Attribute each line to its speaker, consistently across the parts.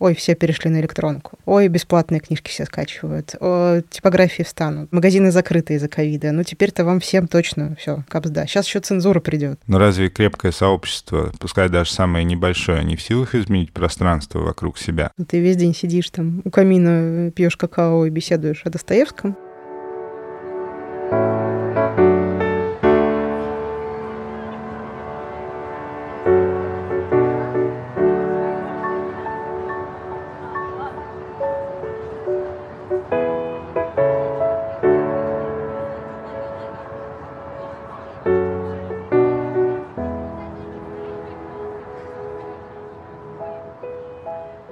Speaker 1: Ой, все перешли на электронку. Ой, бесплатные книжки все скачивают. О, типографии встанут. Магазины закрыты из-за ковида. Ну, теперь-то вам всем точно все, капсда. Сейчас еще цензура придет.
Speaker 2: Но разве крепкое сообщество, пускай даже самое небольшое, не в силах изменить пространство вокруг себя?
Speaker 1: Ты весь день сидишь там у камина, пьешь какао и беседуешь о Достоевском.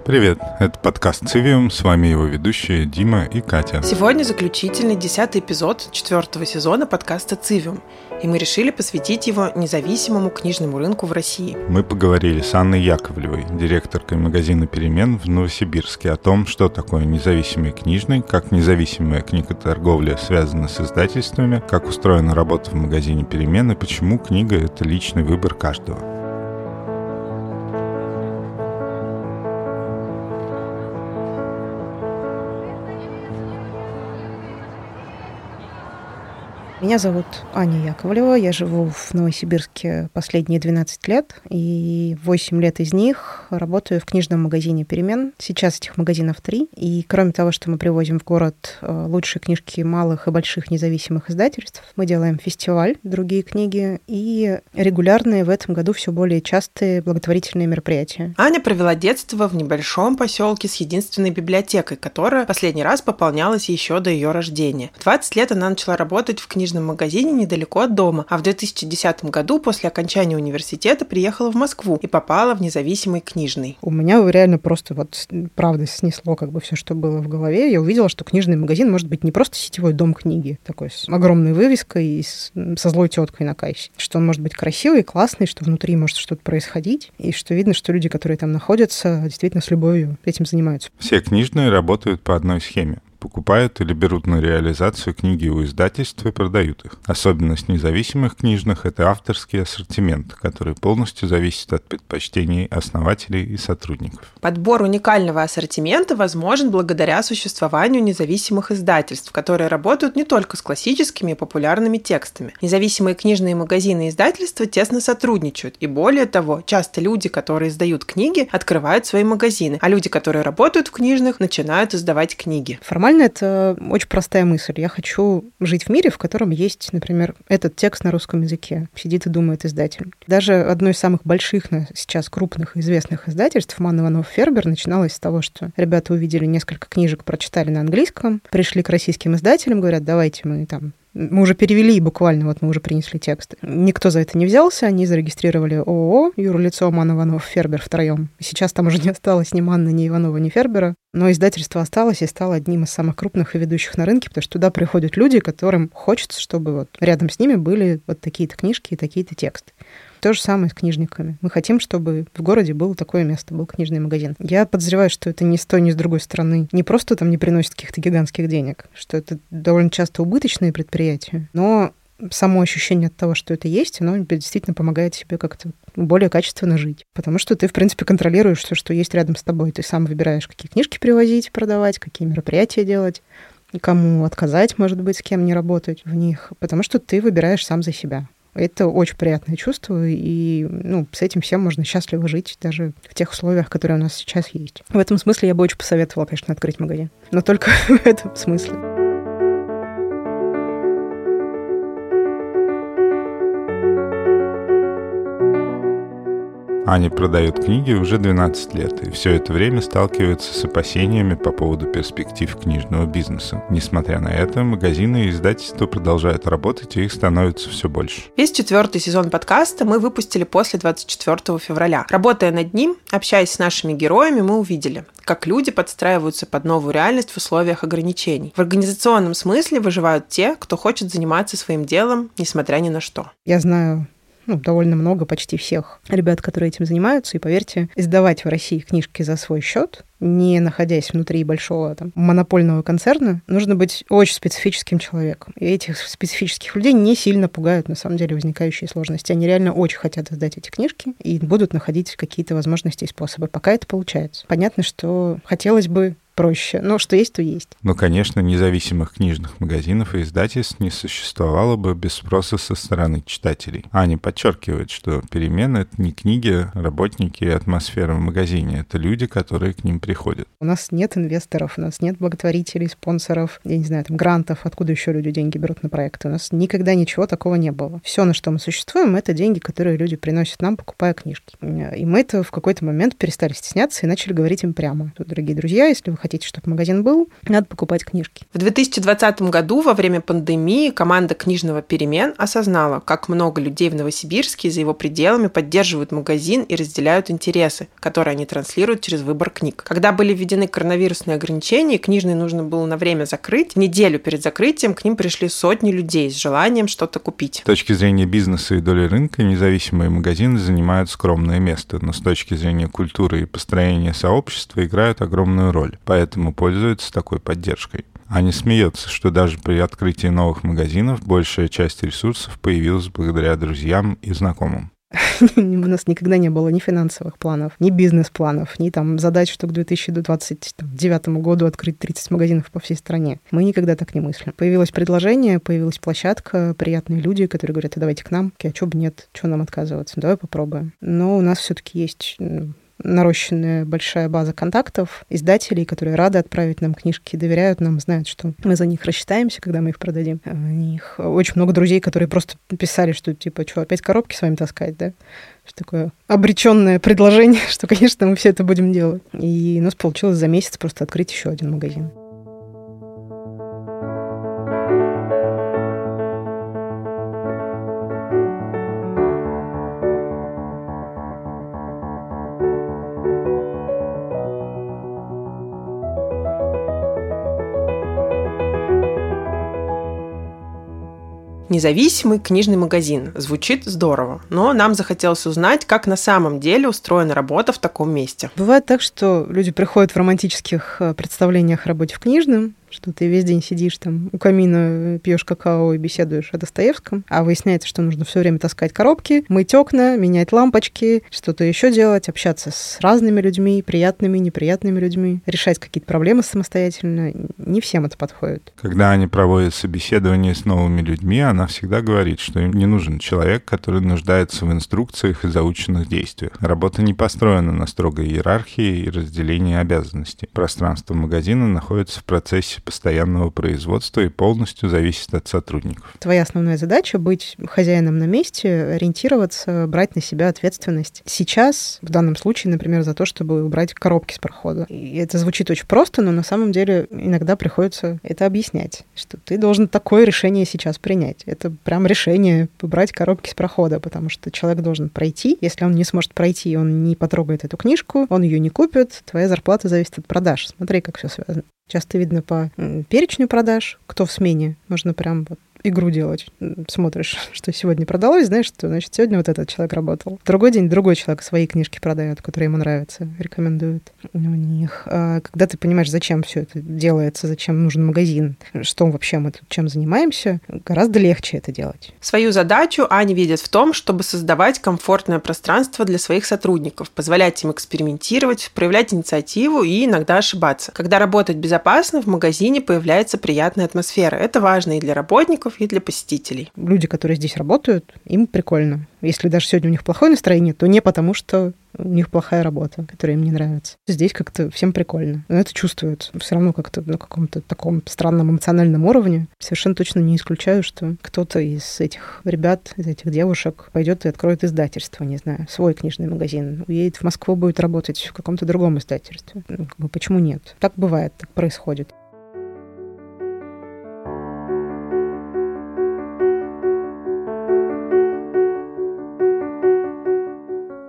Speaker 2: Привет, это подкаст «Цивиум», с вами его ведущие Дима и Катя.
Speaker 3: Сегодня заключительный десятый эпизод четвертого сезона подкаста «Цивиум», и мы решили посвятить его независимому книжному рынку в России.
Speaker 2: Мы поговорили с Анной Яковлевой, директоркой магазина «Перемен» в Новосибирске, о том, что такое независимый книжный, как независимая книготорговля связана с издательствами, как устроена работа в магазине «Перемен» и почему книга — это личный выбор каждого.
Speaker 1: Меня зовут Аня Яковлева. Я живу в Новосибирске последние 12 лет, и 8 лет из них работаю в книжном магазине «Перемен». Сейчас этих магазинов три, и кроме того, что мы привозим в город э, лучшие книжки малых и больших независимых издательств, мы делаем фестиваль «Другие книги» и регулярные в этом году все более частые благотворительные мероприятия.
Speaker 3: Аня провела детство в небольшом поселке с единственной библиотекой, которая последний раз пополнялась еще до ее рождения. В 20 лет она начала работать в книжном книжном магазине недалеко от дома, а в 2010 году после окончания университета приехала в Москву и попала в независимый книжный.
Speaker 1: У меня реально просто вот правда снесло как бы все, что было в голове. Я увидела, что книжный магазин может быть не просто сетевой дом книги, такой с огромной вывеской и с, со злой теткой на кассе, что он может быть красивый, классный, что внутри может что-то происходить, и что видно, что люди, которые там находятся, действительно с любовью этим занимаются.
Speaker 2: Все книжные работают по одной схеме покупают или берут на реализацию книги у издательств и продают их. Особенность независимых книжных – это авторский ассортимент, который полностью зависит от предпочтений основателей и сотрудников.
Speaker 3: Подбор уникального ассортимента возможен благодаря существованию независимых издательств, которые работают не только с классическими и популярными текстами. Независимые книжные магазины и издательства тесно сотрудничают, и более того, часто люди, которые издают книги, открывают свои магазины, а люди, которые работают в книжных, начинают издавать книги.
Speaker 1: Формат Формально это очень простая мысль. Я хочу жить в мире, в котором есть, например, этот текст на русском языке. Сидит и думает издатель. Даже одно из самых больших сейчас крупных известных издательств, Ман Иванов Фербер, начиналось с того, что ребята увидели несколько книжек, прочитали на английском, пришли к российским издателям, говорят, давайте мы там мы уже перевели буквально, вот мы уже принесли тексты. Никто за это не взялся, они зарегистрировали ООО, юрлицо Ман Иванов Фербер втроем. Сейчас там уже не осталось ни Манны, ни Иванова, ни Фербера, но издательство осталось и стало одним из самых крупных и ведущих на рынке, потому что туда приходят люди, которым хочется, чтобы вот рядом с ними были вот такие-то книжки и такие-то тексты. То же самое с книжниками. Мы хотим, чтобы в городе было такое место, был книжный магазин. Я подозреваю, что это ни с той, ни с другой стороны не просто там не приносит каких-то гигантских денег, что это довольно часто убыточные предприятия, но само ощущение от того, что это есть, оно действительно помогает себе как-то более качественно жить. Потому что ты, в принципе, контролируешь все, что есть рядом с тобой. Ты сам выбираешь, какие книжки привозить, продавать, какие мероприятия делать, кому отказать, может быть, с кем не работать в них. Потому что ты выбираешь сам за себя. Это очень приятное чувство, и ну, с этим всем можно счастливо жить даже в тех условиях, которые у нас сейчас есть. В этом смысле я бы очень посоветовала, конечно, открыть магазин. Но только в этом смысле.
Speaker 2: Аня продает книги уже 12 лет, и все это время сталкивается с опасениями по поводу перспектив книжного бизнеса. Несмотря на это, магазины и издательства продолжают работать, и их становится все больше.
Speaker 3: Весь четвертый сезон подкаста мы выпустили после 24 февраля. Работая над ним, общаясь с нашими героями, мы увидели, как люди подстраиваются под новую реальность в условиях ограничений. В организационном смысле выживают те, кто хочет заниматься своим делом, несмотря ни на что.
Speaker 1: Я знаю ну, довольно много, почти всех ребят, которые этим занимаются. И поверьте, издавать в России книжки за свой счет не находясь внутри большого там, монопольного концерна, нужно быть очень специфическим человеком. И этих специфических людей не сильно пугают, на самом деле, возникающие сложности. Они реально очень хотят издать эти книжки и будут находить какие-то возможности и способы. Пока это получается. Понятно, что хотелось бы проще. Но что есть, то есть.
Speaker 2: Ну, конечно, независимых книжных магазинов и издательств не существовало бы без спроса со стороны читателей. Аня подчеркивает, что перемены — это не книги, работники и атмосфера в магазине. Это люди, которые к ним приходят.
Speaker 1: У нас нет инвесторов, у нас нет благотворителей, спонсоров, я не знаю, там, грантов, откуда еще люди деньги берут на проекты. У нас никогда ничего такого не было. Все, на что мы существуем, это деньги, которые люди приносят нам, покупая книжки. И мы это в какой-то момент перестали стесняться и начали говорить им прямо. Дорогие друзья, если вы хотите хотите, чтобы магазин был, надо покупать книжки.
Speaker 3: В 2020 году во время пандемии команда книжного перемен осознала, как много людей в Новосибирске и за его пределами поддерживают магазин и разделяют интересы, которые они транслируют через выбор книг. Когда были введены коронавирусные ограничения, книжные нужно было на время закрыть, неделю перед закрытием к ним пришли сотни людей с желанием что-то купить.
Speaker 2: С точки зрения бизнеса и доли рынка независимые магазины занимают скромное место, но с точки зрения культуры и построения сообщества играют огромную роль поэтому пользуется такой поддержкой. Аня смеется, что даже при открытии новых магазинов большая часть ресурсов появилась благодаря друзьям и знакомым.
Speaker 1: У нас никогда не было ни финансовых планов, ни бизнес-планов, ни там задач, что к 2029 году открыть 30 магазинов по всей стране. Мы никогда так не мыслим. Появилось предложение, появилась площадка, приятные люди, которые говорят, а давайте к нам. А что бы нет, что нам отказываться? Давай попробуем. Но у нас все-таки есть нарощенная большая база контактов, издателей, которые рады отправить нам книжки, доверяют нам, знают, что мы за них рассчитаемся, когда мы их продадим. У них очень много друзей, которые просто писали, что типа, что, опять коробки с вами таскать, да? Что такое обреченное предложение, что, конечно, мы все это будем делать. И у нас получилось за месяц просто открыть еще один магазин.
Speaker 3: Независимый книжный магазин. Звучит здорово, но нам захотелось узнать, как на самом деле устроена работа в таком месте.
Speaker 1: Бывает так, что люди приходят в романтических э, представлениях о работе в книжном, что ты весь день сидишь там у камина, пьешь какао и беседуешь о Достоевском, а выясняется, что нужно все время таскать коробки, мыть окна, менять лампочки, что-то еще делать, общаться с разными людьми, приятными, неприятными людьми, решать какие-то проблемы самостоятельно. Не всем это подходит.
Speaker 2: Когда они проводят собеседование с новыми людьми, она всегда говорит, что им не нужен человек, который нуждается в инструкциях и заученных действиях. Работа не построена на строгой иерархии и разделении обязанностей. Пространство магазина находится в процессе процессе постоянного производства и полностью зависит от сотрудников.
Speaker 1: Твоя основная задача — быть хозяином на месте, ориентироваться, брать на себя ответственность. Сейчас, в данном случае, например, за то, чтобы убрать коробки с прохода. И это звучит очень просто, но на самом деле иногда приходится это объяснять, что ты должен такое решение сейчас принять. Это прям решение убрать коробки с прохода, потому что человек должен пройти. Если он не сможет пройти, он не потрогает эту книжку, он ее не купит, твоя зарплата зависит от продаж. Смотри, как все связано. Часто видно по перечню продаж, кто в смене. Можно прям вот игру делать. Смотришь, что сегодня продалось, знаешь, что, значит, сегодня вот этот человек работал. Другой день другой человек свои книжки продает, которые ему нравятся, рекомендует у них. А когда ты понимаешь, зачем все это делается, зачем нужен магазин, что вообще мы тут чем занимаемся, гораздо легче это делать.
Speaker 3: Свою задачу Аня видит в том, чтобы создавать комфортное пространство для своих сотрудников, позволять им экспериментировать, проявлять инициативу и иногда ошибаться. Когда работать безопасно, в магазине появляется приятная атмосфера. Это важно и для работников, сотрудников и для посетителей.
Speaker 1: Люди, которые здесь работают, им прикольно. Если даже сегодня у них плохое настроение, то не потому, что у них плохая работа, которая им не нравится. Здесь как-то всем прикольно. Но это чувствуется. Все равно как-то на каком-то таком странном эмоциональном уровне. Совершенно точно не исключаю, что кто-то из этих ребят, из этих девушек пойдет и откроет издательство, не знаю, свой книжный магазин. Уедет в Москву, будет работать в каком-то другом издательстве. Ну, почему нет? Так бывает, так происходит.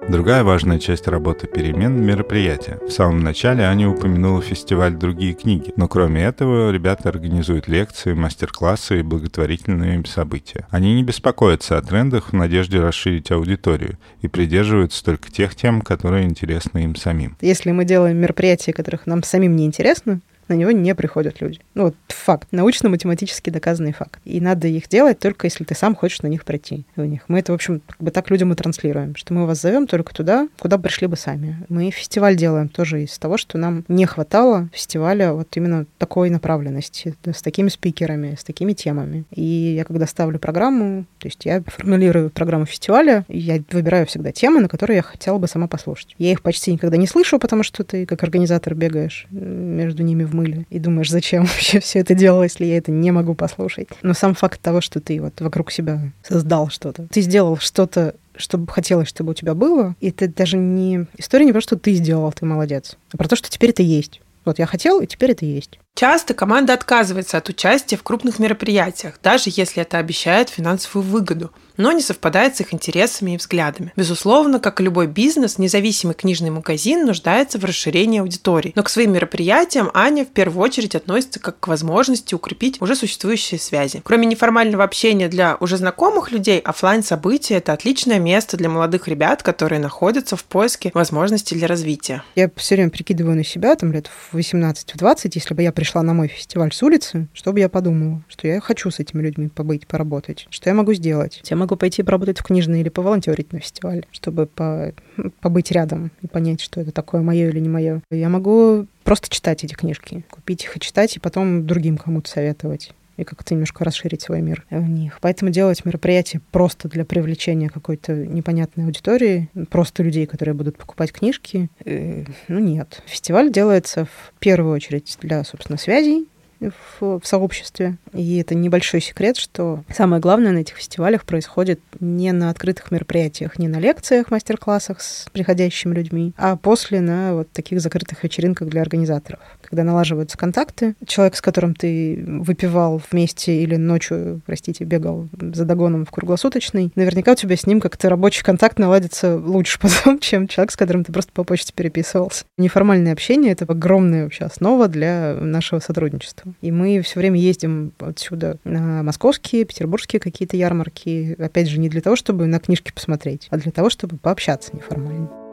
Speaker 2: Другая важная часть работы перемен – мероприятия. В самом начале Аня упомянула фестиваль «Другие книги», но кроме этого ребята организуют лекции, мастер-классы и благотворительные события. Они не беспокоятся о трендах в надежде расширить аудиторию и придерживаются только тех тем, которые интересны им самим.
Speaker 1: Если мы делаем мероприятия, которых нам самим не интересно, на него не приходят люди. Ну, вот факт, научно-математически доказанный факт. И надо их делать только если ты сам хочешь на них пройти. У них. Мы это, в общем, как бы так людям и транслируем, что мы вас зовем только туда, куда пришли бы сами. Мы фестиваль делаем тоже из того, что нам не хватало фестиваля вот именно такой направленности, с такими спикерами, с такими темами. И я когда ставлю программу, то есть я формулирую программу фестиваля, я выбираю всегда темы, на которые я хотела бы сама послушать. Я их почти никогда не слышу, потому что ты как организатор бегаешь между ними в мыле и думаешь, зачем вообще все это делал, если я это не могу послушать. Но сам факт того, что ты вот вокруг себя создал что-то, ты сделал что-то чтобы хотелось, чтобы у тебя было. И это даже не... История не про что ты сделал, ты молодец, а про то, что теперь это есть. Вот я хотел, и теперь это есть.
Speaker 3: Часто команда отказывается от участия в крупных мероприятиях, даже если это обещает финансовую выгоду, но не совпадает с их интересами и взглядами. Безусловно, как и любой бизнес, независимый книжный магазин нуждается в расширении аудитории. Но к своим мероприятиям Аня в первую очередь относится как к возможности укрепить уже существующие связи. Кроме неформального общения для уже знакомых людей, офлайн события это отличное место для молодых ребят, которые находятся в поиске возможностей для развития.
Speaker 1: Я все время прикидываю на себя, там лет в 18-20, если бы я пришла на мой фестиваль с улицы, чтобы я подумала, что я хочу с этими людьми побыть, поработать. Что я могу сделать? Я могу пойти поработать в книжный или поволонтерить на фестивале, чтобы по, побыть рядом и понять, что это такое мое или не мое. Я могу просто читать эти книжки, купить их и читать, и потом другим кому-то советовать и как-то немножко расширить свой мир в них. Поэтому делать мероприятие просто для привлечения какой-то непонятной аудитории, просто людей, которые будут покупать книжки, э, ну нет. Фестиваль делается в первую очередь для, собственно, связей, в, в сообществе. И это небольшой секрет, что самое главное на этих фестивалях происходит не на открытых мероприятиях, не на лекциях, мастер-классах с приходящими людьми, а после на вот таких закрытых вечеринках для организаторов. Когда налаживаются контакты, человек, с которым ты выпивал вместе или ночью, простите, бегал за догоном в круглосуточный, наверняка у тебя с ним как-то рабочий контакт наладится лучше потом, чем человек, с которым ты просто по почте переписывался. Неформальное общение — это огромная вообще основа для нашего сотрудничества. И мы все время ездим отсюда на московские, петербургские какие-то ярмарки. Опять же, не для того, чтобы на книжки посмотреть, а для того, чтобы пообщаться неформально.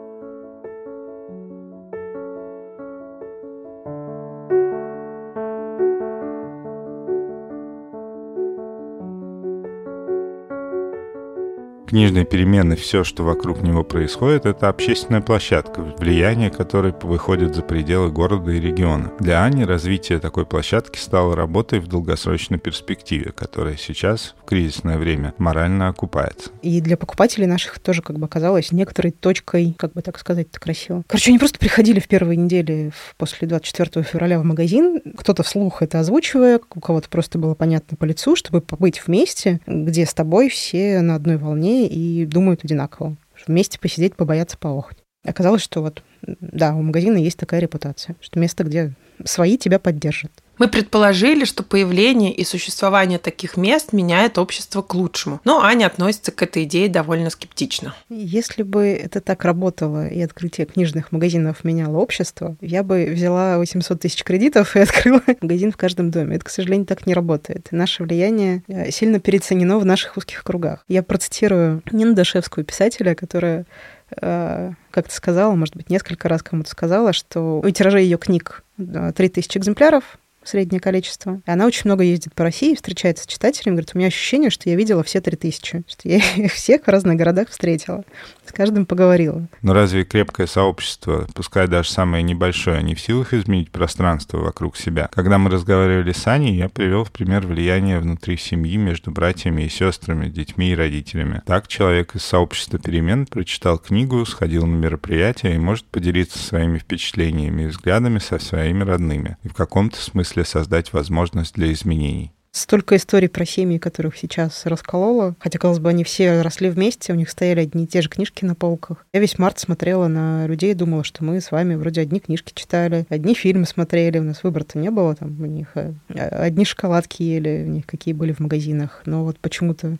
Speaker 2: Книжные перемены, все, что вокруг него происходит, это общественная площадка, влияние которой выходит за пределы города и региона. Для Ани развитие такой площадки стало работой в долгосрочной перспективе, которая сейчас, в кризисное время, морально окупается.
Speaker 1: И для покупателей наших тоже как бы оказалось некоторой точкой, как бы так сказать это красиво. Короче, они просто приходили в первые недели после 24 февраля в магазин, кто-то вслух это озвучивая, у кого-то просто было понятно по лицу, чтобы побыть вместе, где с тобой все на одной волне и думают одинаково. Вместе посидеть, побояться, поохать. Оказалось, что вот, да, у магазина есть такая репутация, что место, где свои тебя поддержат.
Speaker 3: Мы предположили, что появление и существование таких мест меняет общество к лучшему. Но Аня относится к этой идее довольно скептично.
Speaker 1: Если бы это так работало, и открытие книжных магазинов меняло общество, я бы взяла 800 тысяч кредитов и открыла магазин в каждом доме. Это, к сожалению, так не работает. И наше влияние э, сильно переоценено в наших узких кругах. Я процитирую Нину Дашевскую, писателя, которая э, как-то сказала, может быть, несколько раз кому-то сказала, что у тиражей ее книг 3000 экземпляров, среднее количество. И она очень много ездит по России, встречается с читателями, говорит, у меня ощущение, что я видела все три тысячи, что я их всех в разных городах встретила, с каждым поговорила.
Speaker 2: Но разве крепкое сообщество, пускай даже самое небольшое, не в силах изменить пространство вокруг себя? Когда мы разговаривали с Аней, я привел в пример влияние внутри семьи между братьями и сестрами, детьми и родителями. Так человек из сообщества перемен прочитал книгу, сходил на мероприятие и может поделиться своими впечатлениями и взглядами со своими родными. И в каком-то смысле смысле создать возможность для изменений.
Speaker 1: Столько историй про семьи, которых сейчас расколола. Хотя, казалось бы, они все росли вместе, у них стояли одни и те же книжки на полках. Я весь март смотрела на людей и думала, что мы с вами вроде одни книжки читали, одни фильмы смотрели, у нас выбора-то не было, там у них э, одни шоколадки ели, у них какие были в магазинах. Но вот почему-то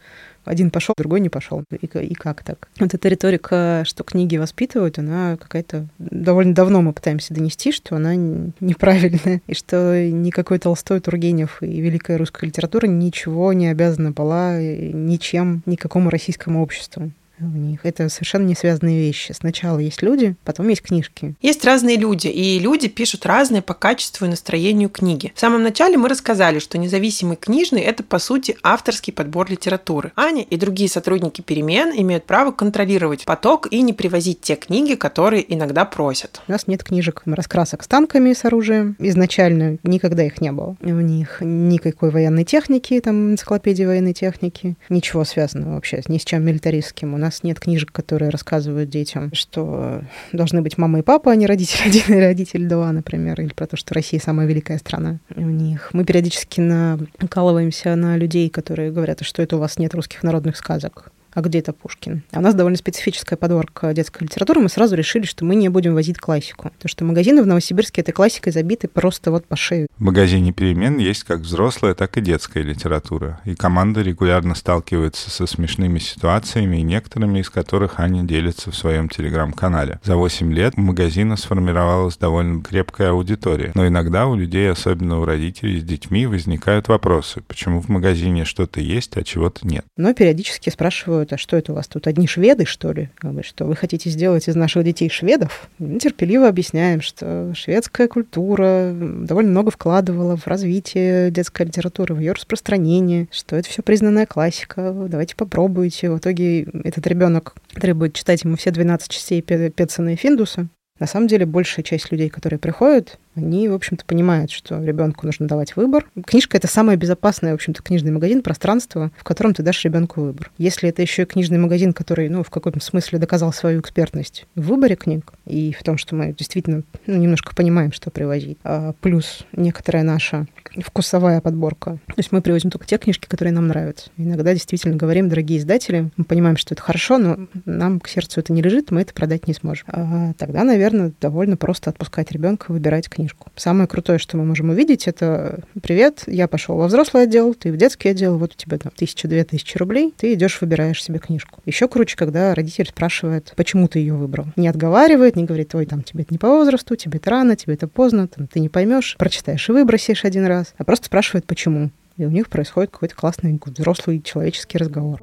Speaker 1: один пошел, другой не пошел. И, и как так? Вот эта риторика, что книги воспитывают, она какая-то довольно давно мы пытаемся донести, что она неправильная, и что никакой Толстой, Тургенев и великая русская литература ничего не обязана была ничем, никакому российскому обществу в них. Это совершенно не связанные вещи. Сначала есть люди, потом есть книжки.
Speaker 3: Есть разные люди, и люди пишут разные по качеству и настроению книги. В самом начале мы рассказали, что независимый книжный – это, по сути, авторский подбор литературы. Аня и другие сотрудники перемен имеют право контролировать поток и не привозить те книги, которые иногда просят.
Speaker 1: У нас нет книжек раскрасок с танками, с оружием. Изначально никогда их не было. У них никакой военной техники, там, энциклопедии военной техники, ничего связанного вообще ни с чем милитаристским. У нас нас нет книжек, которые рассказывают детям, что должны быть мама и папа, а не родитель один и родитель два, например, или про то, что Россия самая великая страна у них. Мы периодически накалываемся на людей, которые говорят, что это у вас нет русских народных сказок а где это Пушкин? А у нас довольно специфическая подборка детской литературы. Мы сразу решили, что мы не будем возить классику. Потому что магазины в Новосибирске этой классикой забиты просто вот по шею.
Speaker 2: В магазине «Перемен» есть как взрослая, так и детская литература. И команда регулярно сталкивается со смешными ситуациями, и некоторыми из которых Аня делится в своем телеграм-канале. За 8 лет у магазина сформировалась довольно крепкая аудитория. Но иногда у людей, особенно у родителей с детьми, возникают вопросы, почему в магазине что-то есть, а чего-то нет.
Speaker 1: Но периодически спрашивают, спрашивают, а что это у вас тут, одни шведы, что ли? Что вы хотите сделать из наших детей шведов? Мы терпеливо объясняем, что шведская культура довольно много вкладывала в развитие детской литературы, в ее распространение, что это все признанная классика, давайте попробуйте. В итоге этот ребенок требует читать ему все 12 частей Петсона и Финдуса, на самом деле, большая часть людей, которые приходят, они, в общем-то, понимают, что ребенку нужно давать выбор. Книжка — это самое безопасное, в общем-то, книжный магазин, пространство, в котором ты дашь ребенку выбор. Если это еще и книжный магазин, который, ну, в каком-то смысле доказал свою экспертность в выборе книг и в том, что мы действительно ну, немножко понимаем, что привозить, а плюс некоторая наша вкусовая подборка. То есть мы привозим только те книжки, которые нам нравятся. Иногда действительно говорим, дорогие издатели, мы понимаем, что это хорошо, но нам к сердцу это не лежит, мы это продать не сможем. А тогда, наверное, довольно просто отпускать ребенка выбирать книжку книжку. Самое крутое, что мы можем увидеть, это «Привет, я пошел во взрослый отдел, ты в детский отдел, вот у тебя там тысяча-две тысячи рублей, ты идешь, выбираешь себе книжку». Еще круче, когда родитель спрашивает, почему ты ее выбрал. Не отговаривает, не говорит, ой, там тебе это не по возрасту, тебе это рано, тебе это поздно, там, ты не поймешь, прочитаешь и выбросишь один раз, а просто спрашивает, почему. И у них происходит какой-то классный взрослый человеческий разговор.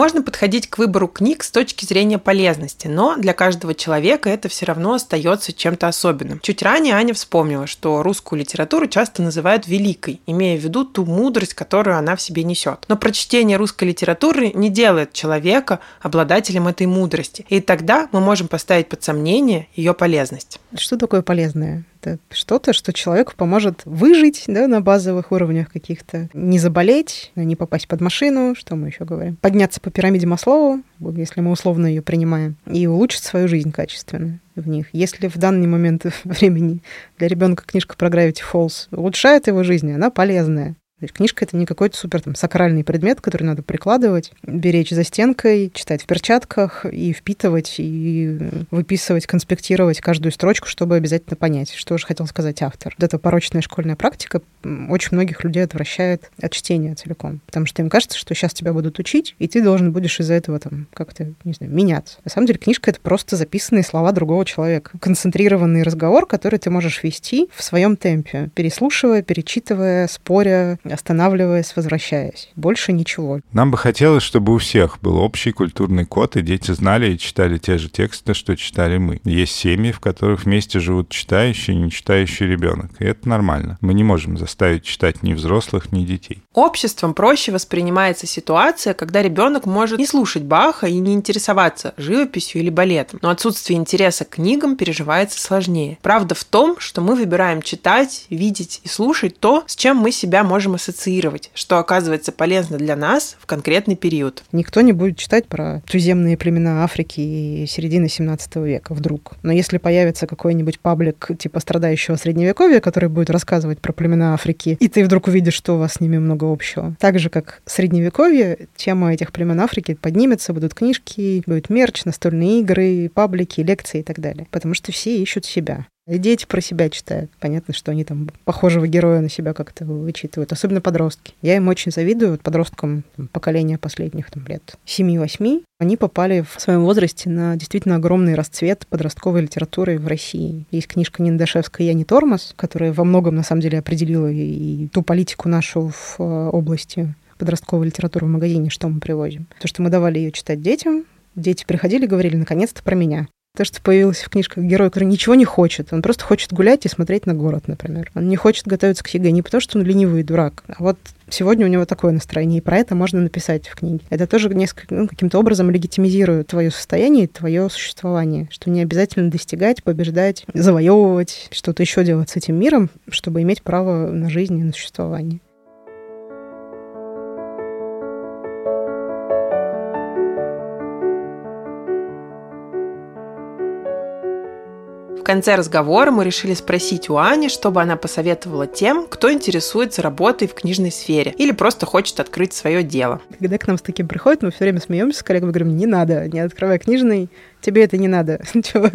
Speaker 3: Можно подходить к выбору книг с точки зрения полезности, но для каждого человека это все равно остается чем-то особенным. Чуть ранее Аня вспомнила, что русскую литературу часто называют великой, имея в виду ту мудрость, которую она в себе несет. Но прочтение русской литературы не делает человека обладателем этой мудрости, и тогда мы можем поставить под сомнение ее полезность.
Speaker 1: Что такое полезное? Это что-то, что человеку поможет выжить да, на базовых уровнях каких-то, не заболеть, не попасть под машину, что мы еще говорим, подняться по пирамиде Маслоу, если мы условно ее принимаем, и улучшить свою жизнь качественно в них. Если в данный момент времени для ребенка книжка про Gravity Falls улучшает его жизнь, она полезная. Книжка — это не какой-то супер там сакральный предмет, который надо прикладывать, беречь за стенкой, читать в перчатках и впитывать, и выписывать, конспектировать каждую строчку, чтобы обязательно понять, что же хотел сказать автор. Вот эта порочная школьная практика очень многих людей отвращает от чтения целиком, потому что им кажется, что сейчас тебя будут учить, и ты должен будешь из-за этого там как-то, не знаю, меняться. На самом деле книжка — это просто записанные слова другого человека. Концентрированный разговор, который ты можешь вести в своем темпе, переслушивая, перечитывая, споря, останавливаясь, возвращаясь. Больше ничего.
Speaker 2: Нам бы хотелось, чтобы у всех был общий культурный код, и дети знали и читали те же тексты, что читали мы. Есть семьи, в которых вместе живут читающий и не читающий ребенок, и это нормально. Мы не можем заставить читать ни взрослых, ни детей.
Speaker 3: Обществом проще воспринимается ситуация, когда ребенок может не слушать Баха и не интересоваться живописью или балетом, но отсутствие интереса к книгам переживается сложнее. Правда в том, что мы выбираем читать, видеть и слушать то, с чем мы себя можем ассоциировать, что оказывается полезно для нас в конкретный период.
Speaker 1: Никто не будет читать про туземные племена Африки и середины 17 века вдруг. Но если появится какой-нибудь паблик типа страдающего средневековья, который будет рассказывать про племена Африки, и ты вдруг увидишь, что у вас с ними много общего. Так же, как средневековье, тема этих племен Африки поднимется, будут книжки, будет мерч, настольные игры, паблики, лекции и так далее. Потому что все ищут себя. Дети про себя читают. Понятно, что они там похожего героя на себя как-то вычитывают. Особенно подростки. Я им очень завидую, вот подросткам там, поколения последних там, лет 7-8. Они попали в своем возрасте на действительно огромный расцвет подростковой литературы в России. Есть книжка Ниндашевская «Я не тормоз», которая во многом, на самом деле, определила и ту политику нашу в э, области подростковой литературы в магазине, что мы привозим. То, что мы давали ее читать детям, дети приходили и говорили, наконец-то про меня. То, что появился в книжках герой, который ничего не хочет. Он просто хочет гулять и смотреть на город, например. Он не хочет готовиться к ЕГЭ не потому, что он ленивый дурак, а вот сегодня у него такое настроение, и про это можно написать в книге. Это тоже несколько, ну, каким-то образом легитимизирует твое состояние и твое существование, что не обязательно достигать, побеждать, завоевывать, что-то еще делать с этим миром, чтобы иметь право на жизнь и на существование.
Speaker 3: Конце разговора мы решили спросить у Ани, чтобы она посоветовала тем, кто интересуется работой в книжной сфере или просто хочет открыть свое дело.
Speaker 1: Когда к нам с таким приходят, мы все время смеемся с коллегами, говорим, не надо, не открывай книжный, тебе это не надо, чувак,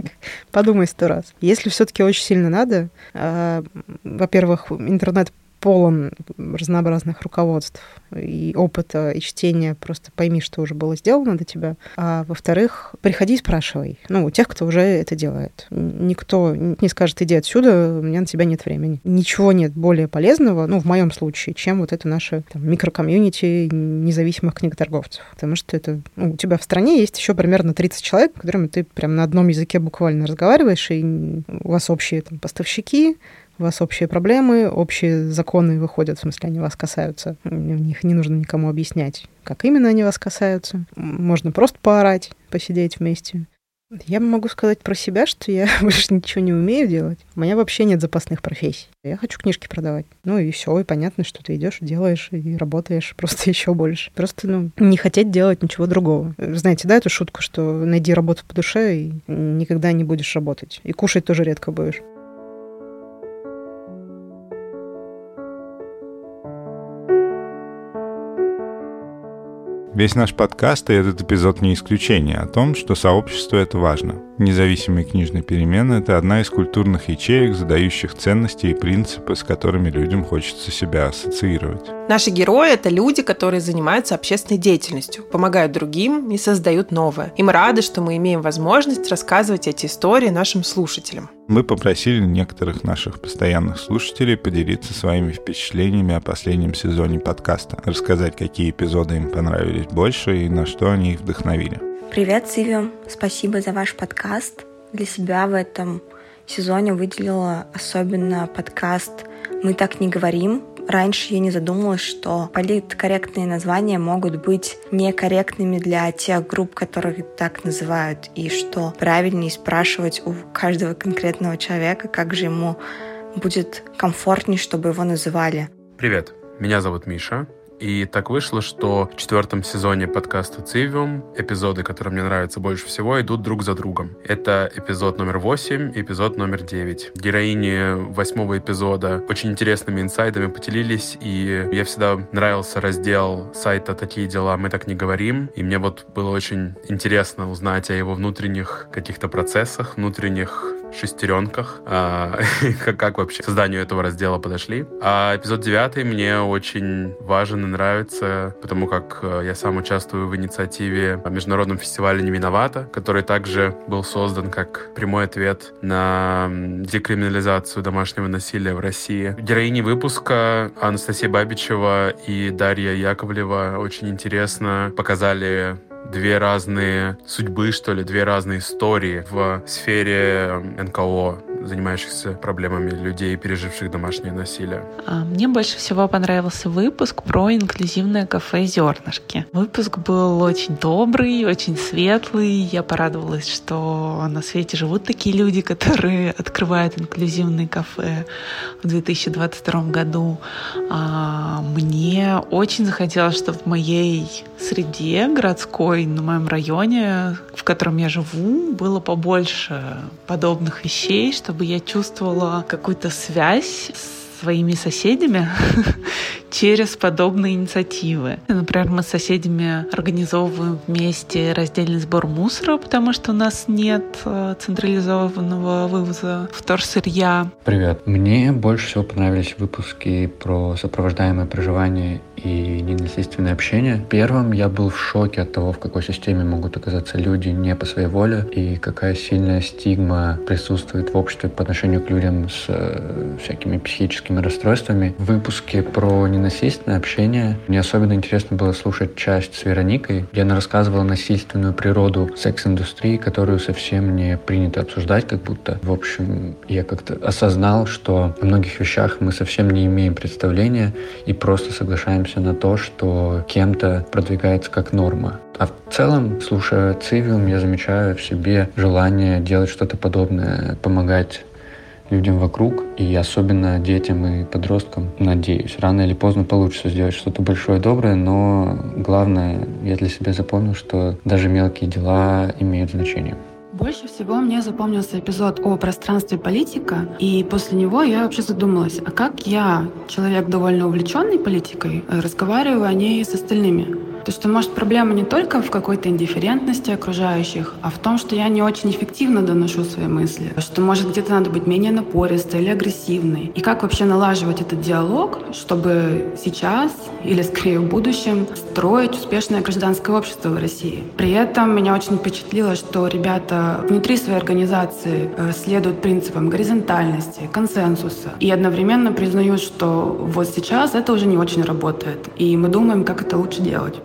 Speaker 1: подумай сто раз. Если все-таки очень сильно надо, э, во-первых, интернет полон разнообразных руководств и опыта, и чтения. Просто пойми, что уже было сделано до тебя. А во-вторых, приходи и спрашивай. Ну, у тех, кто уже это делает. Никто не скажет, иди отсюда, у меня на тебя нет времени. Ничего нет более полезного, ну, в моем случае, чем вот это наше там, микрокомьюнити независимых книготорговцев. Потому что это, ну, у тебя в стране есть еще примерно 30 человек, с которыми ты прям на одном языке буквально разговариваешь, и у вас общие там, поставщики, у вас общие проблемы, общие законы выходят, в смысле, они вас касаются. У них не нужно никому объяснять, как именно они вас касаются. Можно просто поорать, посидеть вместе. Я могу сказать про себя, что я больше ничего не умею делать. У меня вообще нет запасных профессий. Я хочу книжки продавать. Ну и все, и понятно, что ты идешь, делаешь и работаешь просто еще больше. Просто, ну, не хотеть делать ничего другого. Знаете, да, эту шутку, что найди работу по душе и никогда не будешь работать. И кушать тоже редко будешь.
Speaker 2: Весь наш подкаст и этот эпизод не исключение о том, что сообщество — это важно. Независимые книжные перемены — это одна из культурных ячеек, задающих ценности и принципы, с которыми людям хочется себя ассоциировать.
Speaker 3: Наши герои — это люди, которые занимаются общественной деятельностью, помогают другим и создают новое. И мы рады, что мы имеем возможность рассказывать эти истории нашим слушателям.
Speaker 2: Мы попросили некоторых наших постоянных слушателей поделиться своими впечатлениями о последнем сезоне подкаста, рассказать, какие эпизоды им понравились больше и на что они их вдохновили.
Speaker 4: Привет, Сиви! Спасибо за ваш подкаст. Для себя в этом сезоне выделила особенно подкаст «Мы так не говорим», Раньше я не задумывалась, что политкорректные названия могут быть некорректными для тех групп, которые так называют, и что правильнее спрашивать у каждого конкретного человека, как же ему будет комфортнее, чтобы его называли.
Speaker 5: Привет, меня зовут Миша. И так вышло, что в четвертом сезоне подкаста «Цивиум» эпизоды, которые мне нравятся больше всего, идут друг за другом. Это эпизод номер восемь и эпизод номер девять. Героини восьмого эпизода очень интересными инсайдами поделились, и я всегда нравился раздел сайта «Такие дела мы так не говорим», и мне вот было очень интересно узнать о его внутренних каких-то процессах, внутренних шестеренках, а, как, вообще к созданию этого раздела подошли. А эпизод девятый мне очень важен и нравится, потому как э, я сам участвую в инициативе Международном фестивале «Не виновата», который также был создан как прямой ответ на декриминализацию домашнего насилия в России. Героини выпуска Анастасия Бабичева и Дарья Яковлева очень интересно показали две разные судьбы, что ли, две разные истории в сфере НКО занимающихся проблемами людей, переживших домашнее насилие.
Speaker 6: А, мне больше всего понравился выпуск про инклюзивное кафе «Зернышки». Выпуск был очень добрый, очень светлый. Я порадовалась, что на свете живут такие люди, которые открывают инклюзивные кафе в 2022 году. А, мне очень захотелось, чтобы в моей среде городской, на моем районе, в котором я живу, было побольше подобных вещей, чтобы я чувствовала какую-то связь с своими соседями через подобные инициативы. Например, мы с соседями организовываем вместе раздельный сбор мусора, потому что у нас нет э, централизованного вывоза вторсырья.
Speaker 7: Привет. Мне больше всего понравились выпуски про сопровождаемое проживание и ненасильственное общение. Первым я был в шоке от того, в какой системе могут оказаться люди не по своей воле и какая сильная стигма присутствует в обществе по отношению к людям с э, всякими психическими расстройствами. В выпуске про ненасильственное общение мне особенно интересно было слушать часть с Вероникой, где она рассказывала насильственную природу секс-индустрии, которую совсем не принято обсуждать, как будто. В общем, я как-то осознал, что о многих вещах мы совсем не имеем представления и просто соглашаемся на то, что кем-то продвигается как норма. А в целом, слушая Цивиум, я замечаю в себе желание делать что-то подобное, помогать людям вокруг, и особенно детям и подросткам, надеюсь. Рано или поздно получится сделать что-то большое доброе, но главное, я для себя запомнил, что даже мелкие дела имеют значение.
Speaker 8: Больше всего мне запомнился эпизод о пространстве политика, и после него я вообще задумалась, а как я, человек довольно увлеченный политикой, разговариваю о ней с остальными? То, что, может, проблема не только в какой-то индифферентности окружающих, а в том, что я не очень эффективно доношу свои мысли, что, может, где-то надо быть менее напористой или агрессивной. И как вообще налаживать этот диалог, чтобы сейчас или, скорее, в будущем строить успешное гражданское общество в России. При этом меня очень впечатлило, что ребята внутри своей организации э, следуют принципам горизонтальности, консенсуса и одновременно признают, что вот сейчас это уже не очень работает, и мы думаем, как это лучше делать.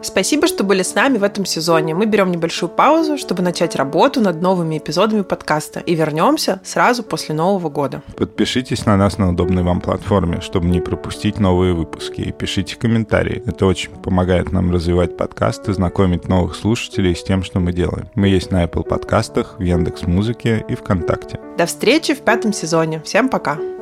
Speaker 3: Спасибо, что были с нами в этом сезоне. Мы берем небольшую паузу, чтобы начать работу над новыми эпизодами подкаста и вернемся сразу после Нового года.
Speaker 2: Подпишитесь на нас на удобной вам платформе, чтобы не пропустить новые выпуски, и пишите комментарии. Это очень помогает нам развивать подкаст и знакомить новых слушателей с тем, что мы делаем. Мы есть на Apple подкастах, в Яндекс Музыке и ВКонтакте.
Speaker 3: До встречи в пятом сезоне. Всем пока!